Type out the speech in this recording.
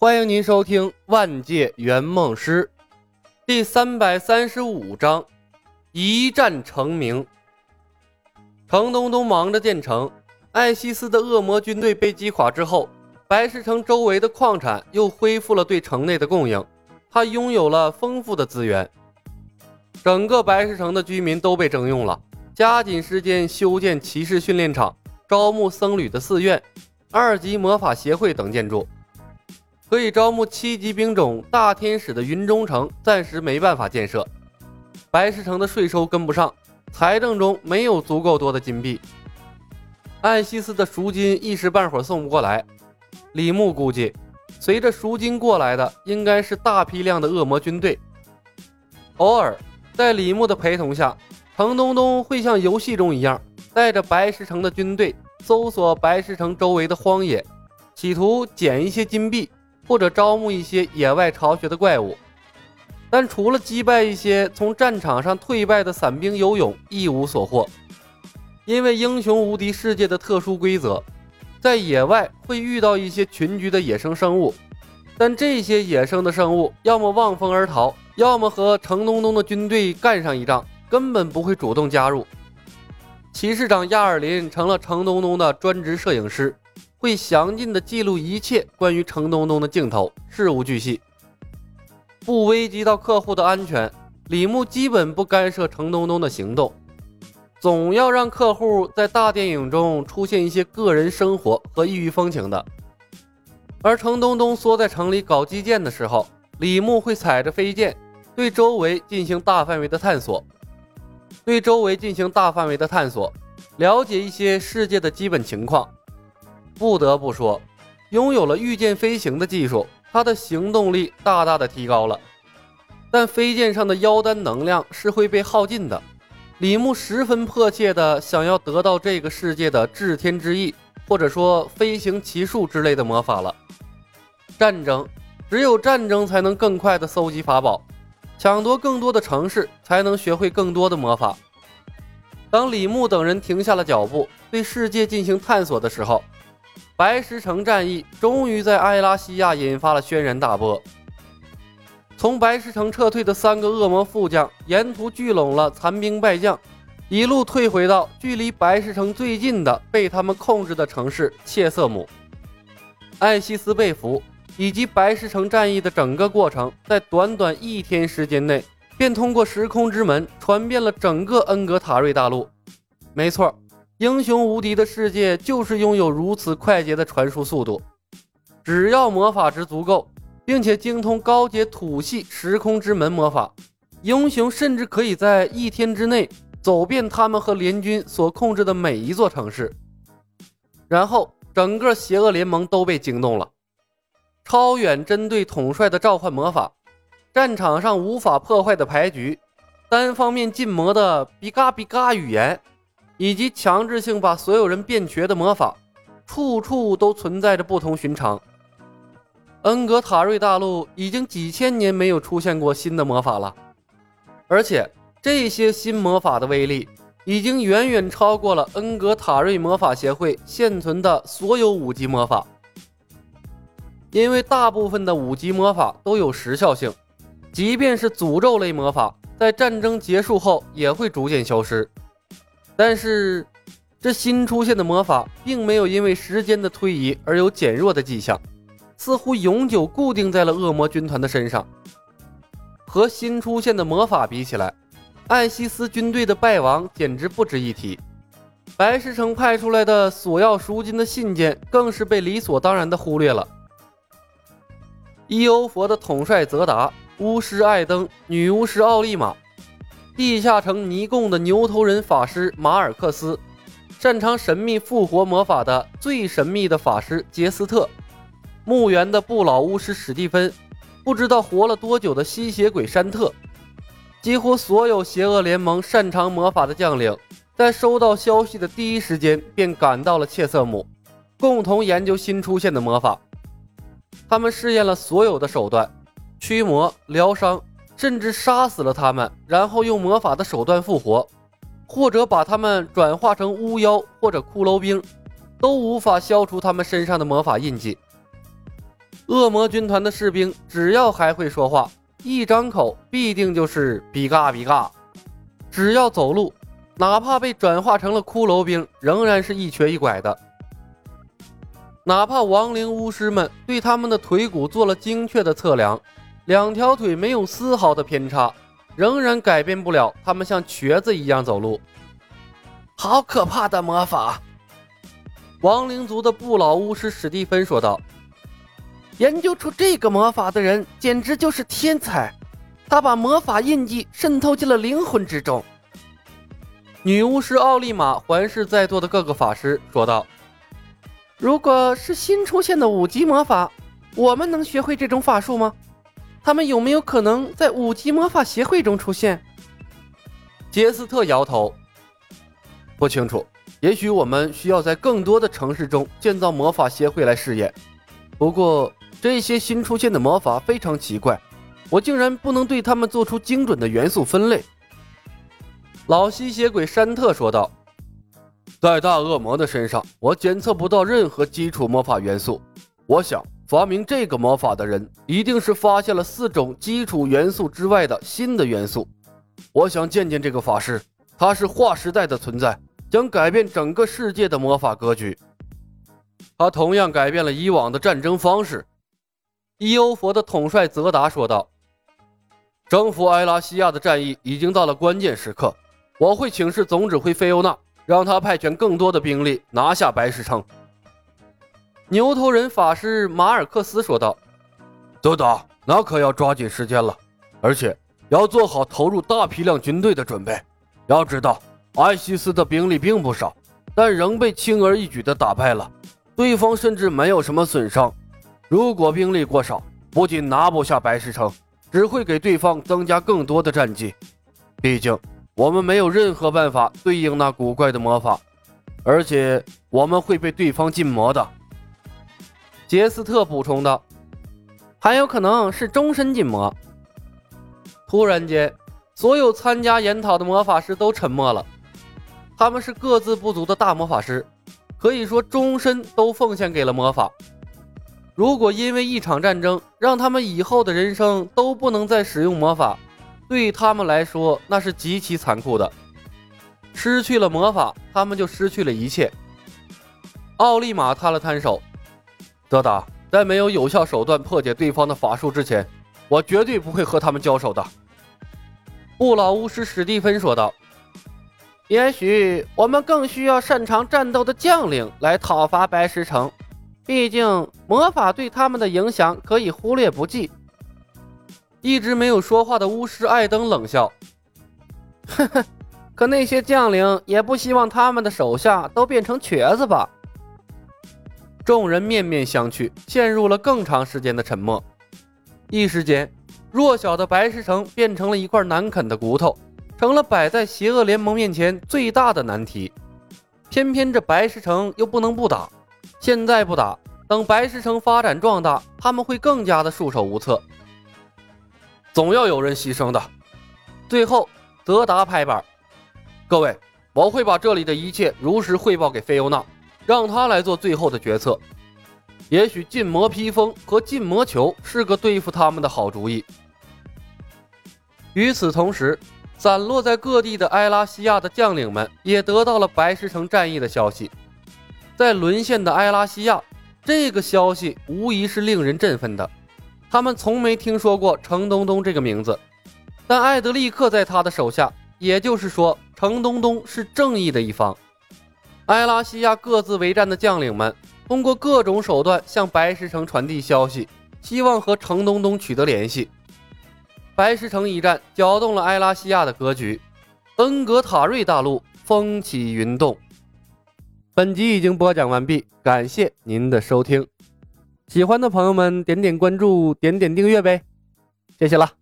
欢迎您收听《万界圆梦师》第三百三十五章：一战成名。程东东忙着建城，艾希斯的恶魔军队被击垮之后，白石城周围的矿产又恢复了对城内的供应，他拥有了丰富的资源。整个白石城的居民都被征用了，加紧时间修建骑士训练场、招募僧侣的寺院、二级魔法协会等建筑。可以招募七级兵种，大天使的云中城暂时没办法建设。白石城的税收跟不上，财政中没有足够多的金币。艾希斯的赎金一时半会儿送不过来。李牧估计，随着赎金过来的应该是大批量的恶魔军队。偶尔，在李牧的陪同下，程东东会像游戏中一样，带着白石城的军队搜索白石城周围的荒野，企图捡一些金币。或者招募一些野外巢穴的怪物，但除了击败一些从战场上退败的散兵游勇，一无所获。因为英雄无敌世界的特殊规则，在野外会遇到一些群居的野生生物，但这些野生的生物要么望风而逃，要么和程东东的军队干上一仗，根本不会主动加入。骑士长亚尔林成了程东东的专职摄影师。会详尽的记录一切关于程东东的镜头，事无巨细，不危及到客户的安全。李牧基本不干涉程东东的行动，总要让客户在大电影中出现一些个人生活和异域风情的。而程东东缩在城里搞基建的时候，李牧会踩着飞剑对周围进行大范围的探索，对周围进行大范围的探索，了解一些世界的基本情况。不得不说，拥有了御剑飞行的技术，他的行动力大大的提高了。但飞剑上的妖丹能量是会被耗尽的。李牧十分迫切的想要得到这个世界的至天之翼，或者说飞行奇术之类的魔法了。战争，只有战争才能更快的搜集法宝，抢夺更多的城市，才能学会更多的魔法。当李牧等人停下了脚步，对世界进行探索的时候。白石城战役终于在埃拉西亚引发了轩然大波。从白石城撤退的三个恶魔副将，沿途聚拢了残兵败将，一路退回到距离白石城最近的被他们控制的城市切瑟姆。艾希斯被俘，以及白石城战役的整个过程，在短短一天时间内，便通过时空之门传遍了整个恩格塔瑞大陆。没错。英雄无敌的世界就是拥有如此快捷的传输速度。只要魔法值足够，并且精通高阶土系时空之门魔法，英雄甚至可以在一天之内走遍他们和联军所控制的每一座城市。然后，整个邪恶联盟都被惊动了。超远针对统帅的召唤魔法，战场上无法破坏的牌局，单方面禁魔的比嘎比嘎语言。以及强制性把所有人变瘸的魔法，处处都存在着不同寻常。恩格塔瑞大陆已经几千年没有出现过新的魔法了，而且这些新魔法的威力已经远远超过了恩格塔瑞魔法协会现存的所有五级魔法。因为大部分的五级魔法都有时效性，即便是诅咒类魔法，在战争结束后也会逐渐消失。但是，这新出现的魔法并没有因为时间的推移而有减弱的迹象，似乎永久固定在了恶魔军团的身上。和新出现的魔法比起来，艾希斯军队的败亡简直不值一提。白石城派出来的索要赎金的信件更是被理所当然的忽略了。伊欧佛的统帅泽达，巫师艾登，女巫师奥利玛。地下城尼贡的牛头人法师马尔克斯，擅长神秘复活魔法的最神秘的法师杰斯特，墓园的不老巫师史蒂芬，不知道活了多久的吸血鬼山特，几乎所有邪恶联盟擅长魔法的将领，在收到消息的第一时间便赶到了切瑟姆，共同研究新出现的魔法。他们试验了所有的手段，驱魔疗伤。甚至杀死了他们，然后用魔法的手段复活，或者把他们转化成巫妖或者骷髅兵，都无法消除他们身上的魔法印记。恶魔军团的士兵只要还会说话，一张口必定就是比嘎比嘎。只要走路，哪怕被转化成了骷髅兵，仍然是一瘸一拐的。哪怕亡灵巫师们对他们的腿骨做了精确的测量，两条腿没有丝毫的偏差，仍然改变不了他们像瘸子一样走路。好可怕的魔法！亡灵族的不老巫师史蒂芬说道：“研究出这个魔法的人简直就是天才，他把魔法印记渗透进了灵魂之中。”女巫师奥利玛环视在座的各个法师说道。如果是新出现的五级魔法，我们能学会这种法术吗？他们有没有可能在五级魔法协会中出现？杰斯特摇头，不清楚。也许我们需要在更多的城市中建造魔法协会来试验。不过这些新出现的魔法非常奇怪，我竟然不能对他们做出精准的元素分类。老吸血鬼山特说道。在大恶魔的身上，我检测不到任何基础魔法元素。我想，发明这个魔法的人一定是发现了四种基础元素之外的新的元素。我想见见这个法师，他是划时代的存在，将改变整个世界的魔法格局。他同样改变了以往的战争方式。伊欧佛的统帅泽达说道：“征服埃拉西亚的战役已经到了关键时刻，我会请示总指挥菲欧娜。”让他派遣更多的兵力拿下白石城。牛头人法师马尔克斯说道：“德达，那可要抓紧时间了，而且要做好投入大批量军队的准备。要知道，艾西斯的兵力并不少，但仍被轻而易举地打败了。对方甚至没有什么损伤。如果兵力过少，不仅拿不下白石城，只会给对方增加更多的战绩。毕竟……”我们没有任何办法对应那古怪的魔法，而且我们会被对方禁魔的。杰斯特补充道：“还有可能是终身禁魔。”突然间，所有参加研讨的魔法师都沉默了。他们是各自不足的大魔法师，可以说终身都奉献给了魔法。如果因为一场战争让他们以后的人生都不能再使用魔法，对他们来说，那是极其残酷的。失去了魔法，他们就失去了一切。奥利玛摊了摊手：“德达，在没有有效手段破解对方的法术之前，我绝对不会和他们交手的。”不老巫师史蒂芬说道：“也许我们更需要擅长战斗的将领来讨伐白石城，毕竟魔法对他们的影响可以忽略不计。”一直没有说话的巫师艾登冷笑：“呵呵，可那些将领也不希望他们的手下都变成瘸子吧？”众人面面相觑，陷入了更长时间的沉默。一时间，弱小的白石城变成了一块难啃的骨头，成了摆在邪恶联盟面前最大的难题。偏偏这白石城又不能不打，现在不打，等白石城发展壮大，他们会更加的束手无策。总要有人牺牲的。最后，德达拍板：“各位，我会把这里的一切如实汇报给菲欧娜，让他来做最后的决策。也许禁魔披风和禁魔球是个对付他们的好主意。”与此同时，散落在各地的埃拉西亚的将领们也得到了白石城战役的消息。在沦陷的埃拉西亚，这个消息无疑是令人振奋的。他们从没听说过程东东这个名字，但艾德利克在他的手下，也就是说，程东东是正义的一方。埃拉西亚各自为战的将领们，通过各种手段向白石城传递消息，希望和程东东取得联系。白石城一战搅动了埃拉西亚的格局，恩格塔瑞大陆风起云动。本集已经播讲完毕，感谢您的收听。喜欢的朋友们，点点关注，点点订阅呗，谢谢了。